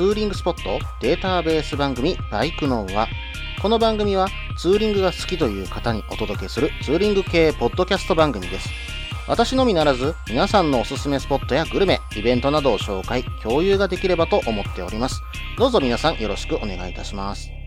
ツーリングスポットデータベース番組バイクノーはこの番組はツーリングが好きという方にお届けするツーリング系ポッドキャスト番組です。私のみならず皆さんのおすすめスポットやグルメ、イベントなどを紹介、共有ができればと思っております。どうぞ皆さんよろしくお願いいたします。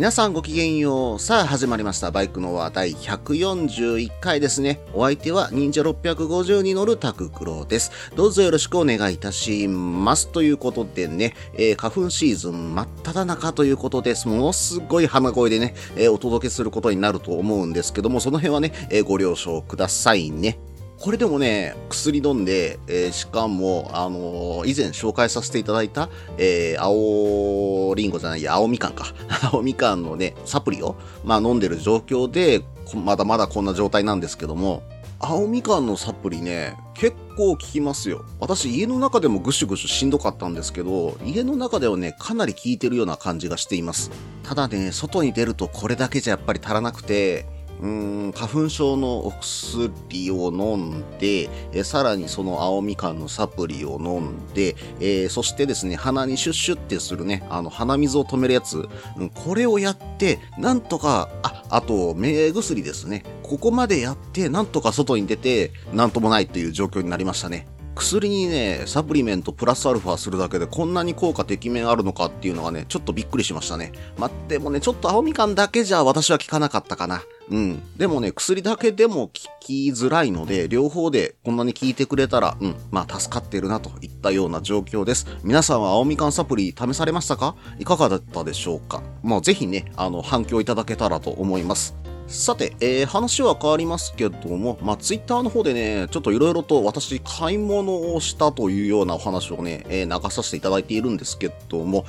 皆さんごきげんよう。さあ始まりました。バイクの話第141回ですね。お相手は忍者650に乗るタククロです。どうぞよろしくお願いいたします。ということでね、えー花粉シーズン真っ只中ということです。ものすごい鼻声でね、えーお届けすることになると思うんですけども、その辺はね、えーご了承くださいね。これでもね、薬飲んで、えーしかも、あのー以前紹介させていただいた、えー青リンゴじゃないや、青みかんか。青みかんのね、サプリを、まあ飲んでる状況で、まだまだこんな状態なんですけども、青みかんのサプリね、結構効きますよ。私家の中でもぐしゅぐしゅしんどかったんですけど、家の中ではね、かなり効いてるような感じがしています。ただね、外に出るとこれだけじゃやっぱり足らなくて、うーん、花粉症のお薬を飲んで、えさらにその青みかんのサプリを飲んで、えーそしてですね、鼻にシュッシュってするね、あの、鼻水を止めるやつ、うん、これをやって、なんとか、あ、あと、目薬ですね。ここまでやって、なんとか外に出て、なんともないっていう状況になりましたね。薬にね、サプリメントプラスアルファするだけでこんなに効果てきめんあるのかっていうのがね、ちょっとびっくりしましたね。まあ、でもね、ちょっと青みかんだけじゃ私は効かなかったかな。うん。でもね、薬だけでも効きづらいので、両方でこんなに効いてくれたら、うん、まあ助かってるなといったような状況です。皆さんは青みかんサプリ試されましたか？いかがだったでしょうか？まあぜひね、あの、反響いただけたらと思います。さて、えー話は変わりますけども、まあ、ツイッターの方でね、ちょっといろいろと私、買い物をしたというようなお話をね、えー流させていただいているんですけども、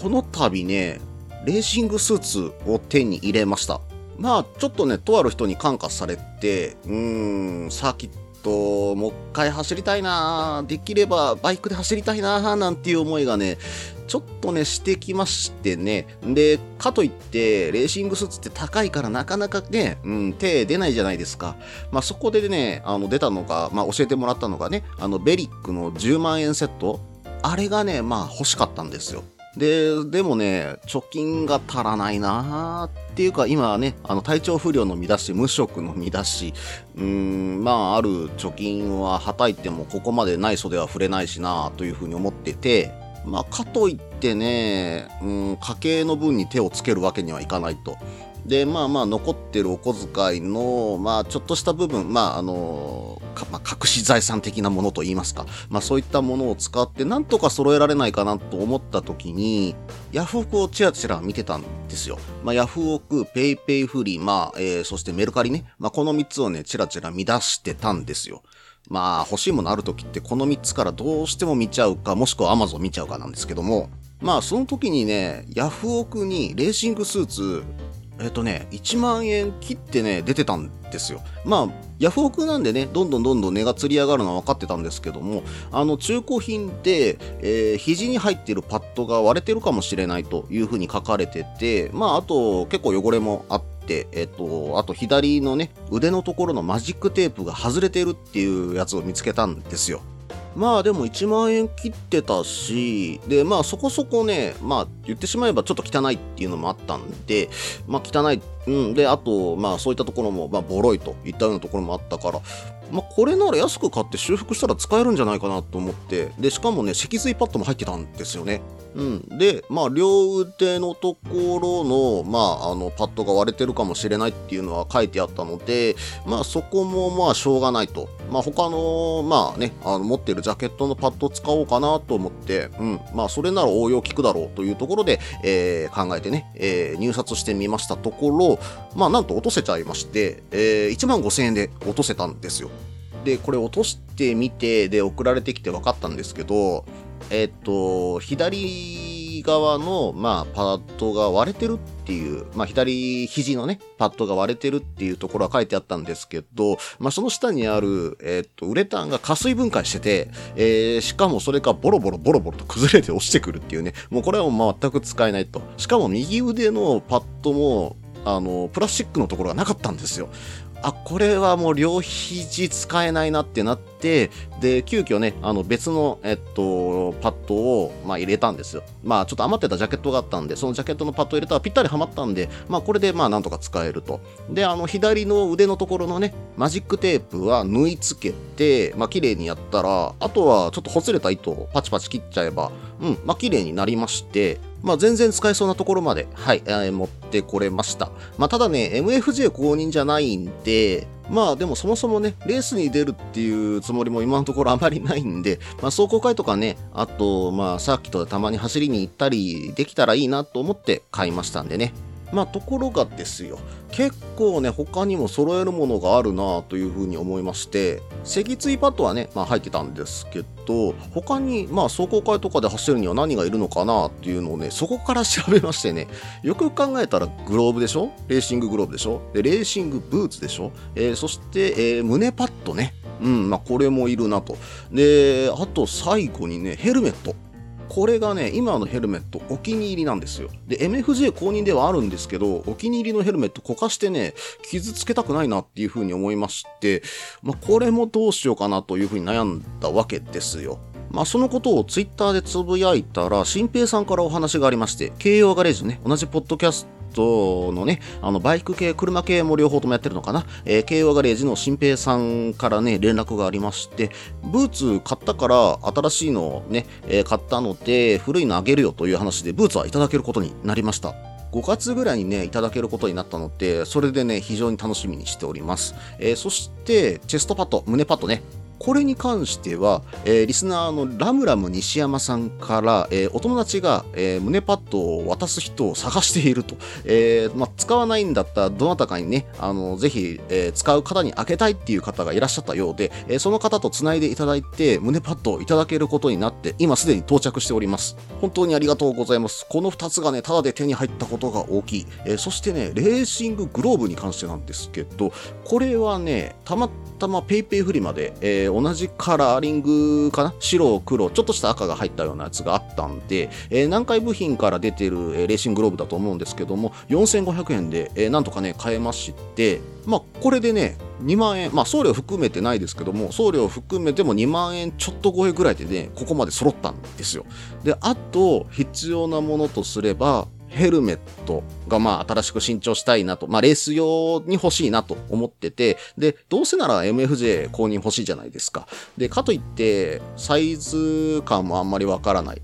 この度ね、レーシングスーツを手に入れました。まあ、ちょっとね、とある人に感化されて、うーん、サーキット、もう一回走りたいなできればバイクで走りたいななんていう思いがね、ちょっとね、してきましてね。で、かといって、レーシングスーツって高いからなかなかね、うん、手出ないじゃないですか。まあ、そこでね、あの、出たのが、まあ、教えてもらったのがね、あの、ベリックの10万円セット。あれがね、まあ、欲しかったんですよ。で、でもね、貯金が足らないなーっていうか、今はね、あの、体調不良の身だし、無職の身だし、うーん、まあ、ある貯金ははたいても、ここまでない袖は触れないしなというふうに思ってて、まあ、かといってね、うん、家計の分に手をつけるわけにはいかないと。で、まあまあ、残ってるお小遣いの、まあ、ちょっとした部分、まあ、あの、かまあ、隠し財産的なものと言いますか。まあ、そういったものを使って、なんとか揃えられないかなと思った時に、ヤフオクをちらちら見てたんですよ。まあ、ヤフオク、ペイペイフリー、まあ、えーそしてメルカリね。まあ、この3つをね、ちらちら見出してたんですよ。まあ、欲しいものある時ってこの3つからどうしても見ちゃうか、もしくは Amazon 見ちゃうかなんですけども、まあ、その時にね、ヤフオクにレーシングスーツ、えっとね、1万円切ってね、出てたんですよ。まあ、ヤフオクなんでね、どんどんどんどん値が釣り上がるのは分かってたんですけども、あの、中古品で、えー肘に入ってるパッドが割れてるかもしれないというふうに書かれてて、まあ、あと、結構汚れもあって、えっと、あと左のね、腕のところのマジックテープが外れてるっていうやつを見つけたんですよ。まあでも1万円切ってたし、で、まあそこそこね、まあ言ってしまえばちょっと汚いっていうのもあったんで、まあ汚い、うん、で、あと、まあそういったところも、まあボロいといったようなところもあったから、まあこれなら安く買って修復したら使えるんじゃないかなと思って、で、しかもね、脊髄パッドも入ってたんですよね。うん。で、まあ両腕のところの、まああの、パッドが割れてるかもしれないっていうのは書いてあったので、まあそこもまあしょうがないと。まあ他の、まあね、あの持ってるジャケットのパッドを使おうかなと思って、うん。まあそれなら応用効くだろうというところで、えー考えてね、えー入札してみましたところ、まあなんと落とせちゃいまして、えー1万5千円で落とせたんですよ。で、これ落としてみて、で、送られてきて分かったんですけど、えっと、左側の、まあ、パッドが割れてるっていう、まあ、左肘のね、パッドが割れてるっていうところは書いてあったんですけど、まあ、その下にある、えー、と、ウレタンが加水分解してて、えー、しかもそれがボロボロボロボロと崩れて落ちてくるっていうね、もうこれはもう全く使えないと。しかも右腕のパッドも、あの、プラスチックのところがなかったんですよ。あ、これはもう両肘使えないなってなって、で、急遽ね、あの別の、えっと、パッドを、まあ、入れたんですよ。まあ、ちょっと余ってたジャケットがあったんで、そのジャケットのパッドを入れたらぴったりはまったんで、まあ、これでまあ、なんとか使えると。で、あの、左の腕のところのね、マジックテープは縫い付けて、まあ、綺麗にやったら、あとはちょっとほつれた糸をパチパチ切っちゃえば、うん、まあ、綺麗になりまして、まあ、全然使えそうなところまで、はい、えー、持ってこれました。まあ、ただね、MFJ 公認じゃないんで、まあでもそもそもね、レースに出るっていうつもりも今のところあまりないんで、まあ走行会とかね、あとまあサーキットでたまに走りに行ったりできたらいいなと思って買いましたんでね。まあところがですよ、結構ね、他にも揃えるものがあるなというふうに思いまして、脊椎パッドはね、まあ入ってたんですけど、他に、まあ走行会とかで走るには何がいるのかなっていうのをね、そこから調べましてね、よく考えたらグローブでしょ？レーシンググローブでしょ？で、レーシングブーツでしょ？えー、そして、えー、胸パッドね。うん、まあこれもいるなと。で、あと最後にね、ヘルメット。これがね、今のヘルメットお気に入りなんですよ。で、MFJ 公認ではあるんですけど、お気に入りのヘルメットこかしてね、傷つけたくないなっていうふうに思いまして、まあ、これもどうしようかなというふうに悩んだわけですよ。まあ、そのことをツイッターでつぶやいたら、新平さんからお話がありまして、京葉ガレージね、同じポッドキャストのね、あの、バイク系、車系も両方ともやってるのかな。えー、京和ガレージの新平さんからね、連絡がありまして、ブーツ買ったから新しいのをね、えー、買ったので、古いのあげるよという話で、ブーツはいただけることになりました。5月ぐらいにね、いただけることになったので、それでね、非常に楽しみにしております。えー、そして、チェストパッド、胸パッドね、これに関しては、えー、リスナーのラムラム西山さんから、えー、お友達が、えー、胸パッドを渡す人を探していると。えま、使わないんだったら、どなたかにね、あの、ぜひ、え使う方に開けたいっていう方がいらっしゃったようで、えその方と繋いでいただいて、胸パッドをいただけることになって、今すでに到着しております。本当にありがとうございます。この2つがね、ただで手に入ったことが大きい。えそしてね、レーシンググローブに関してなんですけど、これはね、たまたま PayPay フリマで、えー、同じカラーリングかな？白、黒、ちょっとした赤が入ったようなやつがあったんで、えー、南海部品から出てる、え、レーシングローブだと思うんですけども、4500円で、えー、なんとかね、買えまして、まあ、これでね、2万円、まあ、送料含めてないですけども、送料含めても2万円ちょっと超えぐらいでね、ここまで揃ったんですよ。で、あと、必要なものとすれば、ヘルメットがまあ新しく新調したいなと、まあレース用に欲しいなと思ってて、で、どうせなら MFJ 公認欲しいじゃないですか。で、かといってサイズ感もあんまりわからない。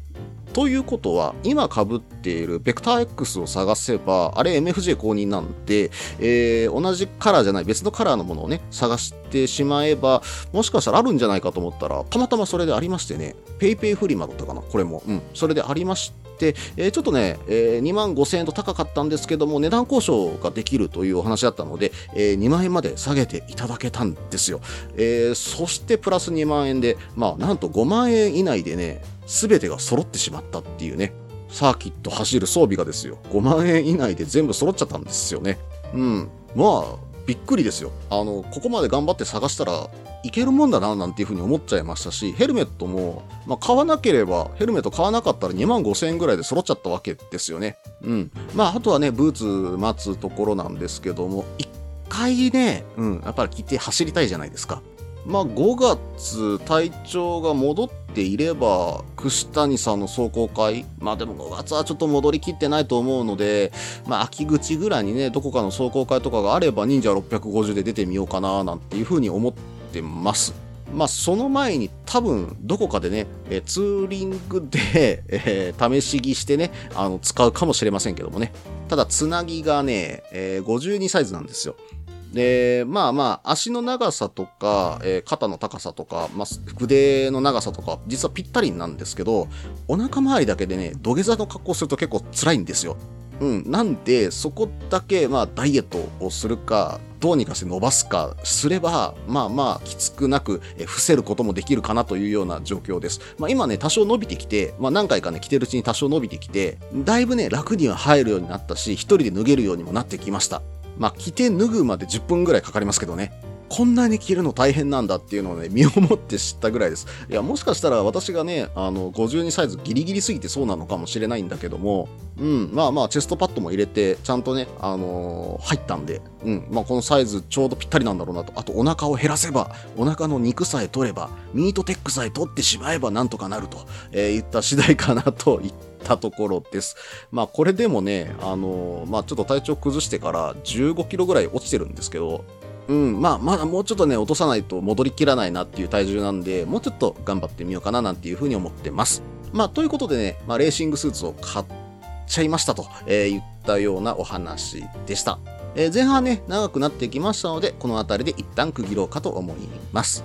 ということは、今被っているベクター X を探せば、あれ MFJ 公認なんで、えー、同じカラーじゃない別のカラーのものをね、探してしまえば、もしかしたらあるんじゃないかと思ったら、たまたまそれでありましてね、PayPay フリマだったかなこれも。うん。それでありまして、えー、ちょっとね、えー、2万5000円と高かったんですけども、値段交渉ができるというお話だったので、えー、2万円まで下げていただけたんですよ。えー、そしてプラス2万円で、まあ、なんと5万円以内でね、すべてが揃ってしまったっていうね、サーキット走る装備がですよ、5万円以内で全部揃っちゃったんですよね。うん。まあ、びっくりですよ。あの、ここまで頑張って探したらいけるもんだななんていうふうに思っちゃいましたし、ヘルメットも、まあ、買わなければ、ヘルメット買わなかったら2万5千円ぐらいで揃っちゃったわけですよね。うん。まあ、あとはね、ブーツ待つところなんですけども、一回ね、うん、やっぱり着て走りたいじゃないですか。まあ、5月、体調が戻っていれば、串谷さんの壮行会、まあでも5月はちょっと戻りきってないと思うので、まあ秋口ぐらいにね、どこかの壮行会とかがあれば、忍者650で出てみようかな、なんていうふうに思ってます。まあ、その前に多分どこかでね、えツーリングで、え、試し着してね、あの、使うかもしれませんけどもね。ただ、つなぎがね、えー、52サイズなんですよ。で、まあまあ、足の長さとか、えー、肩の高さとか、まあ、筆の長さとか、実はぴったりなんですけど、お腹周りだけでね、土下座の格好すると結構辛いんですよ。うん。なんで、そこだけ、まあ、ダイエットをするか、どうにかして伸ばすかすれば、まあまあ、きつくなく、え伏せることもできるかなというような状況です。まあ今ね、多少伸びてきて、まあ何回かね、着てるうちに多少伸びてきて、だいぶね、楽には入るようになったし、一人で脱げるようにもなってきました。まあ、着て脱ぐまで10分ぐらいかかりますけどね。こんなに着るの大変なんだっていうのをね、身をもって知ったぐらいです。いや、もしかしたら私がね、あの、52サイズギリギリすぎてそうなのかもしれないんだけども、うん、まあまあ、チェストパッドも入れて、ちゃんとね、あのー、入ったんで、うん、まあこのサイズちょうどぴったりなんだろうなと。あと、お腹を減らせば、お腹の肉さえ取れば、ミートテックさえ取ってしまえばなんとかなると、えー、言った次第かなと言ったところです。まあこれでもね、あの、まあちょっと体調崩してから15キロぐらい落ちてるんですけど、うん、まあ、まだもうちょっとね、落とさないと戻りきらないなっていう体重なんで、もうちょっと頑張ってみようかななんていうふうに思ってます。まあ、ということでね、まあ、レーシングスーツを買っちゃいましたと、えー、言ったようなお話でした。えー、前半ね、長くなってきましたので、この辺りで一旦区切ろうかと思います。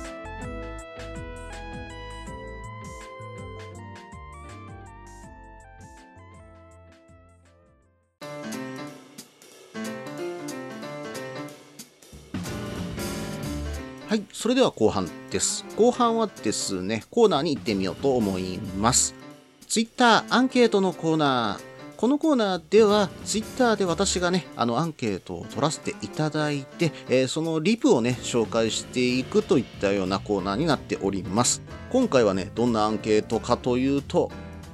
はい、それでは後半です。後半はですね、コーナーに行ってみようと思います。Twitter アンケートのコーナー。このコーナーでは、Twitter で私がね、あのアンケートを取らせていただいて、えー、そのリプをね、紹介していくといったようなコーナーになっております。今回はね、どんなアンケートかというと、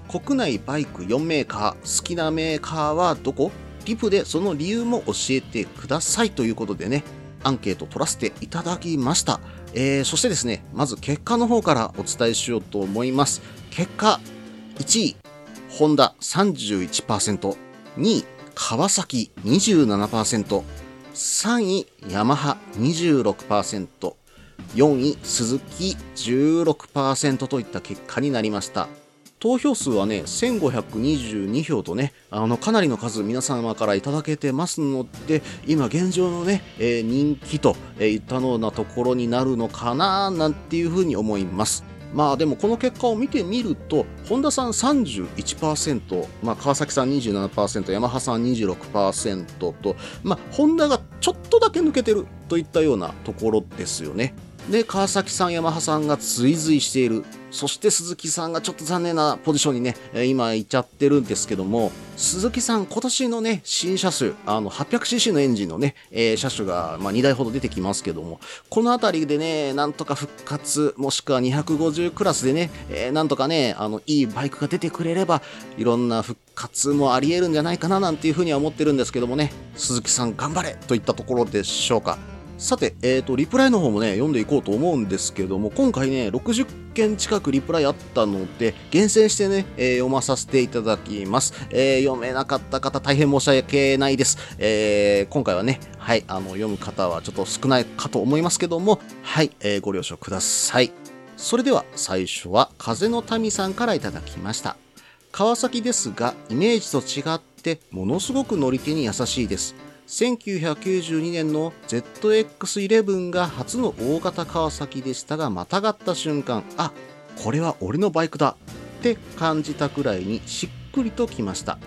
国内バイク4メーカー、好きなメーカーはどこ？リプでその理由も教えてくださいということでね、アンケート取らせていただきました。えー、そしてですね、まず結果の方からお伝えしようと思います。結果、1位、ホンダ31%、2位、川崎27%、3位、ヤマハ26%、4位、鈴木16%といった結果になりました。投票数はね、1522票とね、あの、かなりの数皆様からいただけてますので、今現状のね、えー、人気と、いったようなところになるのかななんていうふうに思います。まあでもこの結果を見てみると、本田さん31%、まあ川崎さん27%、ヤマハさん26%と、まあホンダがちょっとだけ抜けてるといったようなところですよね。で、川崎さん、ヤマハさんが追随している。そして鈴木さんがちょっと残念なポジションにね、今行っちゃってるんですけども、鈴木さん、今年のね、新車種、あの、800cc のエンジンのね、えー、車種が、まあ、2台ほど出てきますけども、この辺りでね、なんとか復活、もしくは250クラスでね、えー、なんとかね、あの、いいバイクが出てくれれば、いろんな復活もあり得るんじゃないかな、なんていうふうには思ってるんですけどもね、鈴木さん頑張れといったところでしょうか。さて、えっ、ー、と、リプライの方もね、読んでいこうと思うんですけども、今回ね、60件近くリプライあったので、厳選してね、えー、読まさせていただきます。えー、読めなかった方、大変申し訳ないです。え今回はね、はい、あの、読む方はちょっと少ないかと思いますけども、はい、えご了承ください。それでは、最初は、風の民さんからいただきました。川崎ですが、イメージと違って、ものすごく乗り手に優しいです。1992年の ZX11 が初の大型川崎でしたがまたがった瞬間あこれは俺のバイクだって感じたくらいにしっくりときました。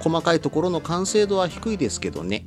細かいところの完成度は低いですけどね。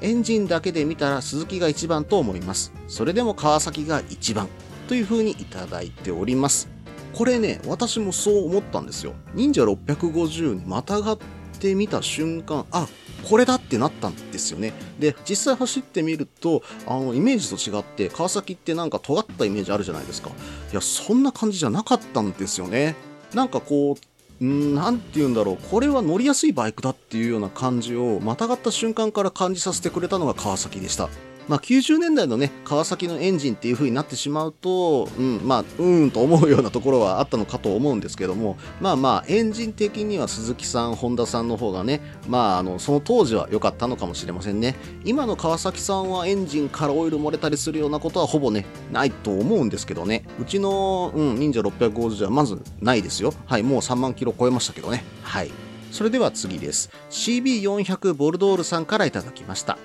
エンジンだけで見たら鈴木が一番と思います。それでも川崎が一番という風にいただいております。これね私もそう思ったんですよ。忍者650にまたがってみた瞬間あこれだってなったんですよね。で、実際走ってみると、あの、イメージと違って、川崎ってなんか尖ったイメージあるじゃないですか。いや、そんな感じじゃなかったんですよね。なんかこう、んなんて言うんだろう、これは乗りやすいバイクだっていうような感じを、またがった瞬間から感じさせてくれたのが川崎でした。まあ、90年代のね、川崎のエンジンっていう風になってしまうと、うん、まあ、うーんと思うようなところはあったのかと思うんですけども、まあまあ、エンジン的には鈴木さん、本田さんの方がね、まあ、あの、その当時は良かったのかもしれませんね。今の川崎さんはエンジンからオイル漏れたりするようなことはほぼね、ないと思うんですけどね。うちの、うん、忍者650はまずないですよ。はい、もう3万キロ超えましたけどね。はい。それでは次です。CB400 ボルドールさんからいただきました。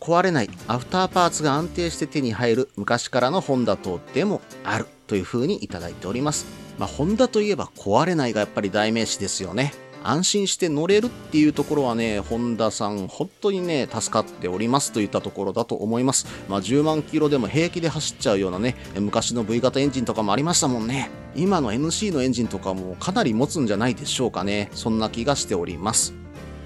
壊れないアフターパーツが安定して手に入る昔からのホンダ等でもあるという風にいただいております。まあ、ホンダといえば壊れないがやっぱり代名詞ですよね。安心して乗れるっていうところはね、ホンダさん本当にね、助かっておりますといったところだと思います。まあ、10万キロでも平気で走っちゃうようなね、昔の V 型エンジンとかもありましたもんね。今の NC のエンジンとかもかなり持つんじゃないでしょうかね。そんな気がしております。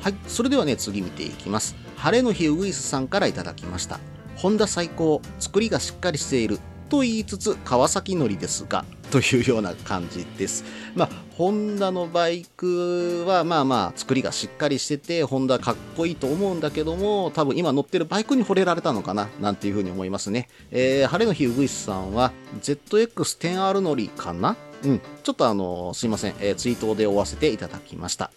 はい、それではね、次見ていきます。晴れの日ウグイスさんからいただきました。ホンダ最高、作りがしっかりしている。と言いつつ、川崎乗りですが、というような感じです。まあ、ホンダのバイクは、まあまあ、作りがしっかりしてて、ホンダかっこいいと思うんだけども、多分今乗ってるバイクに惚れられたのかな、なんていうふうに思いますね。えー、晴れの日ウグイスさんは、ZX10R 乗りかな？うん。ちょっとあの、すいません、えー、ツイートで追わせていただきました。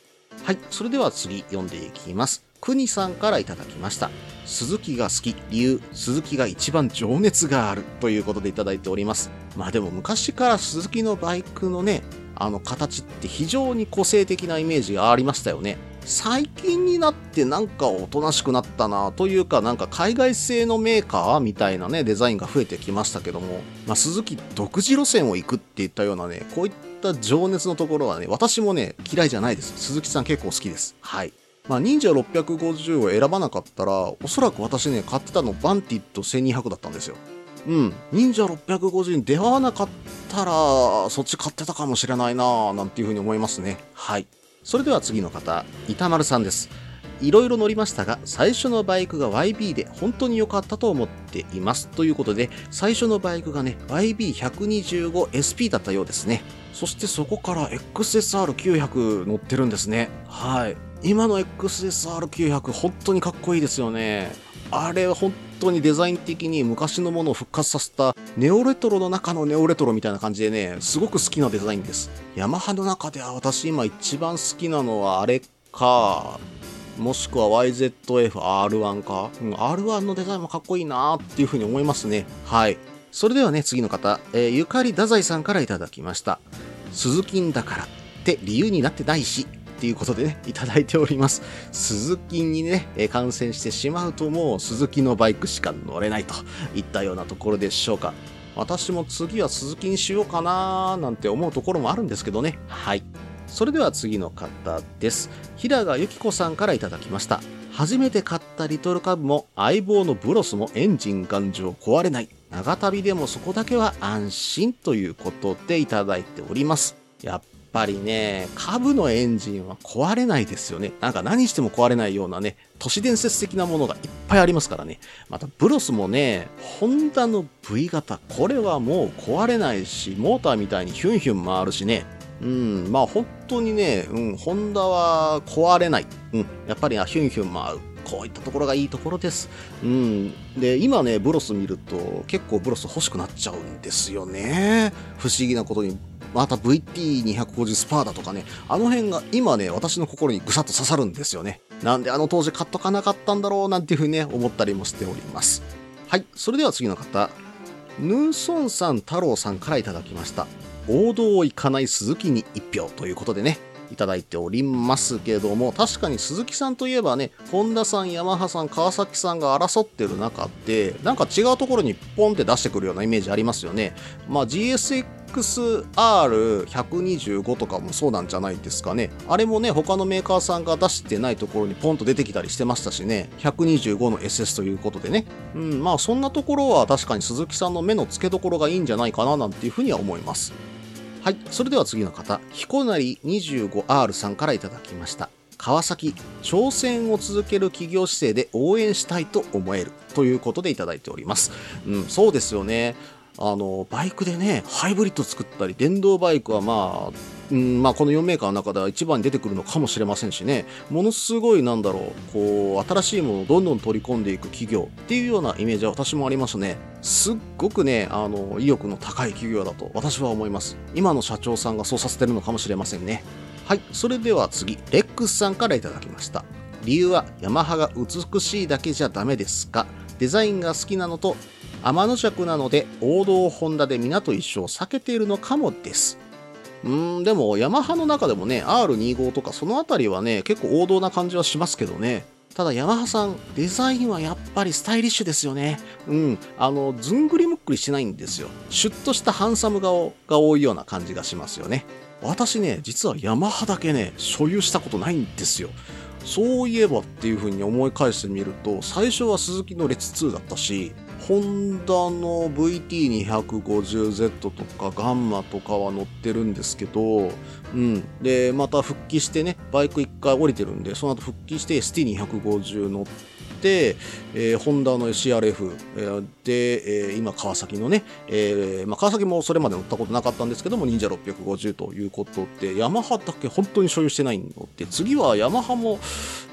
はい、それでは次読んでいきます。くにさんからいただきました。鈴木が好き、理由、鈴木が一番情熱があるということでいただいております。まあでも昔から鈴木のバイクのね、あの形って非常に個性的なイメージがありましたよね。最近になってなんかおとなしくなったなというかなんか海外製のメーカーみたいなねデザインが増えてきましたけども、まあ、鈴木独自路線を行くっていったようなねこういった情熱のところはね私もね嫌いじゃないです鈴木さん結構好きですはいまあ、忍者650を選ばなかったら、おそらく私ね、買ってたのバンティッド1200だったんですよ。うん。忍者650に出会わなかったら、そっち買ってたかもしれないなぁ、なんていうふうに思いますね。はい。それでは次の方、板丸さんです。いろいろ乗りましたが、最初のバイクが YB で本当に良かったと思っています。ということで、最初のバイクがね、YB125SP だったようですね。そしてそこから XSR900 乗ってるんですね。はい。今の XSR900 本当にかっこいいですよね。あれ本当にデザイン的に昔のものを復活させたネオレトロの中のネオレトロみたいな感じでね、すごく好きなデザインです。ヤマハの中では私今一番好きなのはあれか、もしくは YZF-R1 か、うん、R1 のデザインもかっこいいなーっていうふうに思いますね。はい。それではね、次の方、えー、ゆかり太宰さんからいただきました。鈴金だからって理由になってないし、っていうことでね、いただいております。鈴木にね、え感染してしまうともう鈴木のバイクしか乗れないといったようなところでしょうか。私も次は鈴木にしようかななんて思うところもあるんですけどね。はい。それでは次の方です。平賀由紀子さんからいただきました。初めて買ったリトルカブも相棒のブロスもエンジン頑丈壊れない。長旅でもそこだけは安心ということでいただいております。やっぱりね、株のエンジンは壊れないですよね。なんか何しても壊れないようなね、都市伝説的なものがいっぱいありますからね。またブロスもね、ホンダの V 型、これはもう壊れないし、モーターみたいにヒュンヒュン回るしね。うん、まあ本当にね、うん、ホンダは壊れない。うん、やっぱりヒュンヒュン回る。こういったところがいいところです。うん。で、今ね、ブロス見ると結構ブロス欲しくなっちゃうんですよね。不思議なことに。また VT250 スパーだとかね、あの辺が今ね、私の心にぐさっと刺さるんですよね。なんであの当時買っとかなかったんだろうなんていうふうにね、思ったりもしております。はい、それでは次の方、ヌーソンさん太郎さんからいただきました。王道を行かない鈴木に1票ということでね、いただいておりますけども、確かに鈴木さんといえばね、本田さん、ヤマハさん、川崎さんが争ってる中で、なんか違うところにポンって出してくるようなイメージありますよね。まあ GSX XR125 とかもそうなんじゃないですかね。あれもね、他のメーカーさんが出してないところにポンと出てきたりしてましたしね、125の SS ということでね。うん、まあそんなところは確かに鈴木さんの目の付けどころがいいんじゃないかななんていうふうには思います。はい。それでは次の方、彦成 25R さんからいただきました。川崎挑戦を続ける企業姿勢で応援したいと思えるということでいただいております。うん、そうですよね。あの、バイクでね、ハイブリッド作ったり、電動バイクはまあ、うんまあ、この4メーカーの中では一番に出てくるのかもしれませんしね、ものすごい、なんだろう、こう、新しいものをどんどん取り込んでいく企業っていうようなイメージは私もありますね。すっごくね、あの、意欲の高い企業だと私は思います。今の社長さんがそうさせてるのかもしれませんね。はい、それでは次、レックスさんからいただきました。理由は、ヤマハが美しいだけじゃダメですか？デザインが好きなのと天の尺なので王道ホンダで皆と一緒を避けているのかもです。うーん、でもヤマハの中でもね、R25 とかその辺りはね、結構王道な感じはしますけどね。ただヤマハさん、デザインはやっぱりスタイリッシュですよね。うん。あの、ずんぐりむっくりしないんですよ。シュッとしたハンサム顔が多いような感じがしますよね。私ね、実はヤマハだけね、所有したことないんですよ。そういえばっていう風に思い返してみると、最初は鈴木の列2だったし、ホンダの VT250Z とかガンマとかは乗ってるんですけど、うん。で、また復帰してね、バイク1回降りてるんで、その後復帰して ST250 乗って、えー、ホンダの CRF、えー、で、えー、今川崎のね、えーまあ、川崎もそれまで乗ったことなかったんですけども、忍者650ということで、ヤマハだけ本当に所有してないので、次はヤマハも、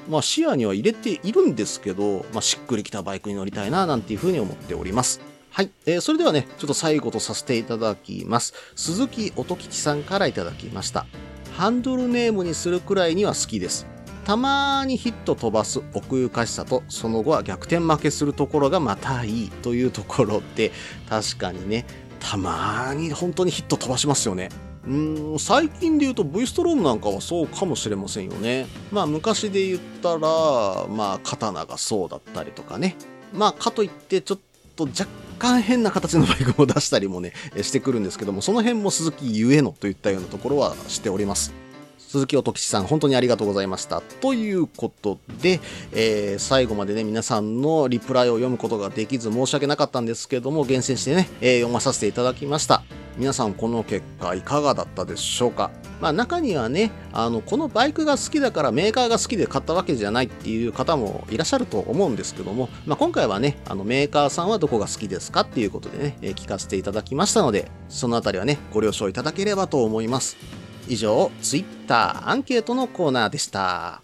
まあ、視野には入れているんですけど、まあ、しっくりきたバイクに乗りたいな、なんていうふうに思っております。はい。えー、それではね、ちょっと最後とさせていただきます。鈴木音吉さんからいただきました。ハンドルネームにするくらいには好きです。たまにヒット飛ばす奥ゆかしさと、その後は逆転負けするところがまたいいというところで、確かにね、たまに本当にヒット飛ばしますよね。うん最近で言うと V ストロームなんかはそうかもしれませんよね。まあ昔で言ったら、まあ刀がそうだったりとかね。まあかといってちょっと若干変な形のバイクも出したりもね、してくるんですけども、その辺も鈴木ゆえのといったようなところはしております。鈴木音吉さん、本当にありがとうございました。ということで、えー、最後までね、皆さんのリプライを読むことができず申し訳なかったんですけども、厳選してね、えー、読まさせていただきました。皆さんこの結果いかがだったでしょうか？まあ中にはね、あの、このバイクが好きだからメーカーが好きで買ったわけじゃないっていう方もいらっしゃると思うんですけども、まあ今回はね、あのメーカーさんはどこが好きですかっていうことでね、えー、聞かせていただきましたので、そのあたりはね、ご了承いただければと思います。以上、ツイッターアンケートのコーナーでした。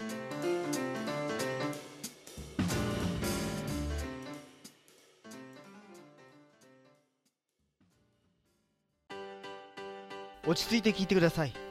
落ち着いて聞いてください。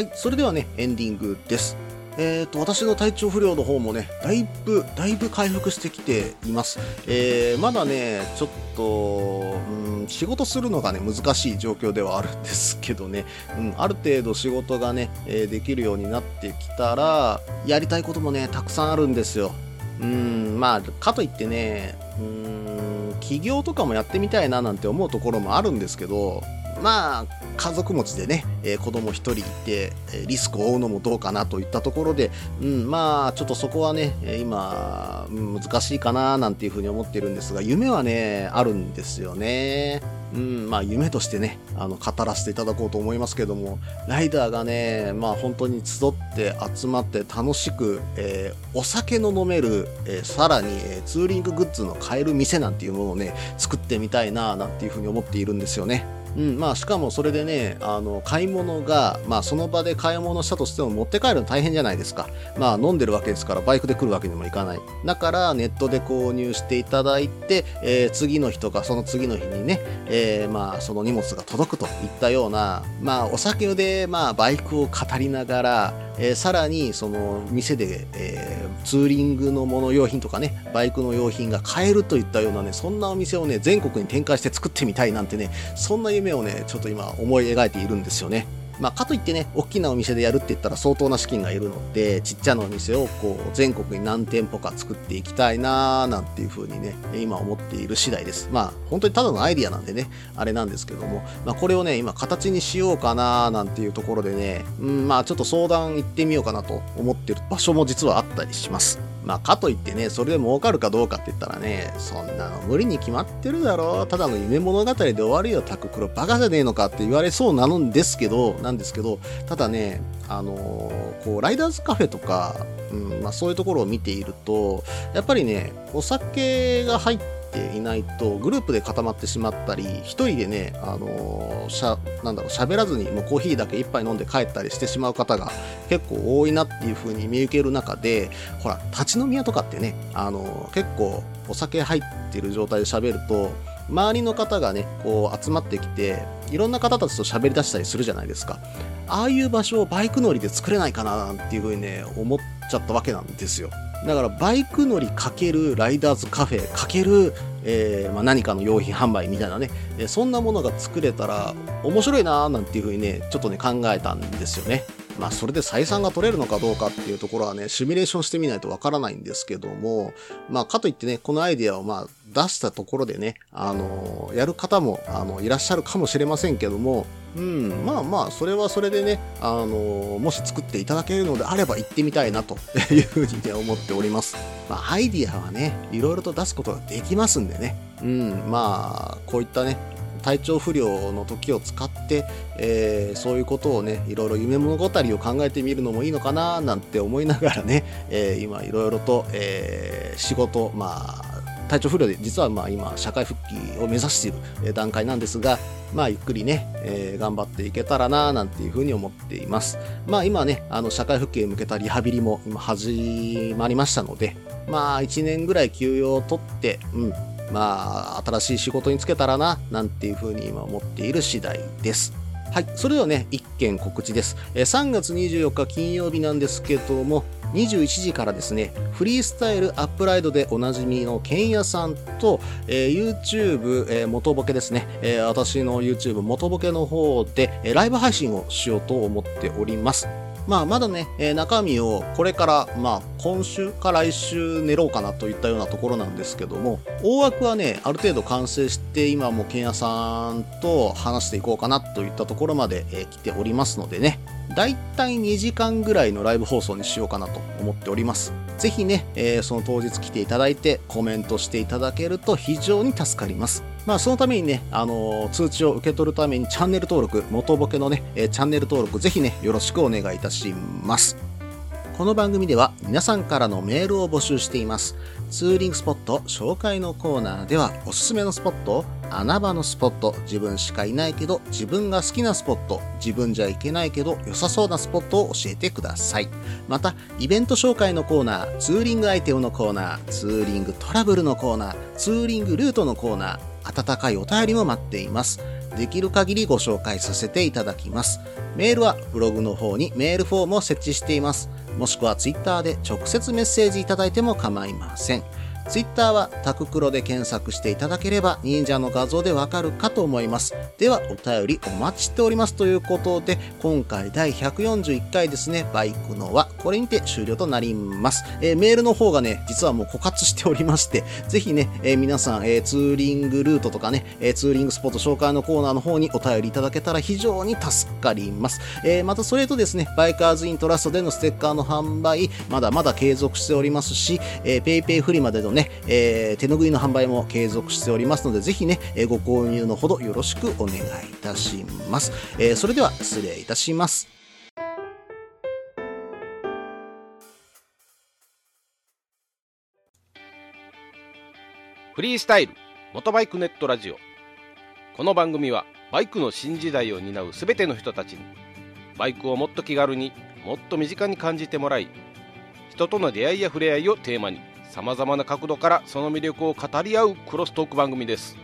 はい、それではね、エンディングです。えーと、私の体調不良の方もね、だいぶ、だいぶ回復してきています。えー、まだね、ちょっと、うん、仕事するのがね、難しい状況ではあるんですけどね、うん、ある程度仕事がね、え、できるようになってきたら、やりたいこともね、たくさんあるんですよ。うん、まあ、かといってね、うん、起業とかもやってみたいななんて思うところもあるんですけど、まあ、家族持ちでね、えー、子供一人いて、えリスクを負うのもどうかなといったところで、うん、まあ、ちょっとそこはね、今、難しいかななんていうふうに思ってるんですが、夢はね、あるんですよね。うん、まあ夢としてね、あの、語らせていただこうと思いますけども、ライダーがね、まあ本当に集って集まって楽しく、えー、お酒の飲める、えー、さらに、えー、ツーリンググッズの買える店なんていうものをね、作ってみたいな、なんていうふうに思っているんですよね。うんまあ、しかもそれでねあの買い物が、まあ、その場で買い物したとしても持って帰るの大変じゃないですか、まあ、飲んでるわけですからバイクで来るわけにもいかない。だからネットで購入していただいて、えー、次の日とかその次の日にね、えー、まあ、その荷物が届くといったような、まあ、お酒で、まあ、バイクを語りながらえーさらにその店で、えーツーリングのもの用品とかねバイクの用品が買えるといったようなねそんなお店をね全国に展開して作ってみたいなんてねそんな夢をねちょっと今思い描いているんですよね。まあ、かといってね、大きなお店でやるって言ったら相当な資金がいるので、ちっちゃなお店をこう全国に何店舗か作っていきたいなーなんていう風にね、今思っている次第です。まあ、本当にただのアイディアなんでね、あれなんですけども、まあ、これをね、今形にしようかなーなんていうところでね、うん、まあ、ちょっと相談行ってみようかなと思ってる場所も実はあったりします。まあ、かといってね、それで儲かるかどうかって言ったらね、そんなの無理に決まってるだろう。ただの夢物語で終わるよ、タククロ。バカじゃねえのかって言われそうなのんですけど、なんですけど、ただね、あのーこう、ライダーズカフェとか、うん、まあそういうところを見ていると、やっぱりね、お酒が入ってていないと、グループで固まってしまったり、一人でね、あのしゃ、なんだろう、喋らずにもうコーヒーだけ一杯飲んで帰ったりしてしまう方が結構多いなっていう風に見受ける中で、ほら、立ち飲み屋とかってね、あの結構お酒入ってる状態で喋ると、周りの方がね、こう集まってきて、いろんな方たちと喋り出したりするじゃないですか。ああいう場所をバイク乗りで作れないかなっていう風にね、思ってちゃったわけなんですよ。だからバイク乗りかけるライダーズカフェかける、えーまあ、何かの用品販売みたいなね、えーそんなものが作れたら面白いなーなんていうふうにね、ちょっとね考えたんですよね。まあそれで採算が取れるのかどうかっていうところはね、シミュレーションしてみないとわからないんですけども、まあかといってね、このアイデアをまあ出したところでね、あのやる方もあのいらっしゃるかもしれませんけども、うん、まあまあ、それはそれでね、あのもし作っていただけるのであれば行ってみたいなというふうにね、思っております。まあ、アイディアはね、いろいろと出すことができますんでね、うん、まあ、こういったね、体調不良の時を使って、えーそういうことをね、いろいろ夢物語を考えてみるのもいいのかななんて思いながらね、えー今いろいろと、えー仕事、まあ、体調不良で実はまあ今社会復帰を目指している段階なんですが、まあゆっくりね、えー頑張っていけたらななんていうふうに思っています。まあ今ね、あの社会復帰へ向けたリハビリも今始まりましたので、まあ1年ぐらい休養を取って、うん、まあ新しい仕事に就けたらななんていうふうに今思っている次第です。はい。それではね、一件告知です。え3月24日金曜日なんですけども、21時からですね、フリースタイルアップライドでおなじみのケンヤさんと、えー YouTube、えー元ボケですね、えー私の YouTube 元ボケの方で、えライブ配信をしようと思っております。まあ、まだね、えー中身をこれから、まあ、今週か来週練ろうかなといったようなところなんですけども、大枠はね、ある程度完成して、今もケンヤさんと話していこうかなといったところまで、えー来ておりますのでね、だいたい2時間ぐらいのライブ放送にしようかなと思っております。ぜひね、えーその当日来ていただいてコメントしていただけると非常に助かります。まあそのためにね、あのー通知を受け取るためにチャンネル登録、元ボケのね、えーチャンネル登録ぜひね、よろしくお願いいたします。この番組では皆さんからのメールを募集しています。ツーリングスポット紹介のコーナーではおすすめのスポット、穴場のスポット、自分しかいないけど自分が好きなスポット、自分じゃいけないけど良さそうなスポットを教えてください。また、イベント紹介のコーナー、ツーリングアイテムのコーナー、ツーリングトラブルのコーナー、ツーリングルートのコーナー、温かいお便りも待っています。できる限りご紹介させていただきます。メールはブログの方にメールフォームを設置しています。もしくは Twitter で直接メッセージいただいても構いません。ツイッターはタククロで検索していただければ忍者の画像でわかるかと思います。ではお便りお待ちしておりますということで今回第141回ですねバイクのはこれにて終了となります。えーメールの方がね実はもう枯渇しておりましてぜひね、えー皆さん、えーツーリングルートとかね、えーツーリングスポット紹介のコーナーの方にお便りいただけたら非常に助かります。えーまたそれとですねバイカーズイントラストでのステッカーの販売まだまだ継続しておりますし、えー、ペイペイフリマでのね、えー手拭いの販売も継続しておりますのでぜひね、えーご購入のほどよろしくお願いいたします。えーそれでは失礼いたします。フリースタイル元バイクネットラジオこの番組はバイクの新時代を担うすべての人たちにバイクをもっと気軽にもっと身近に感じてもらい人との出会いや触れ合いをテーマにさまざまな角度からその魅力を語り合うクロストーク番組です。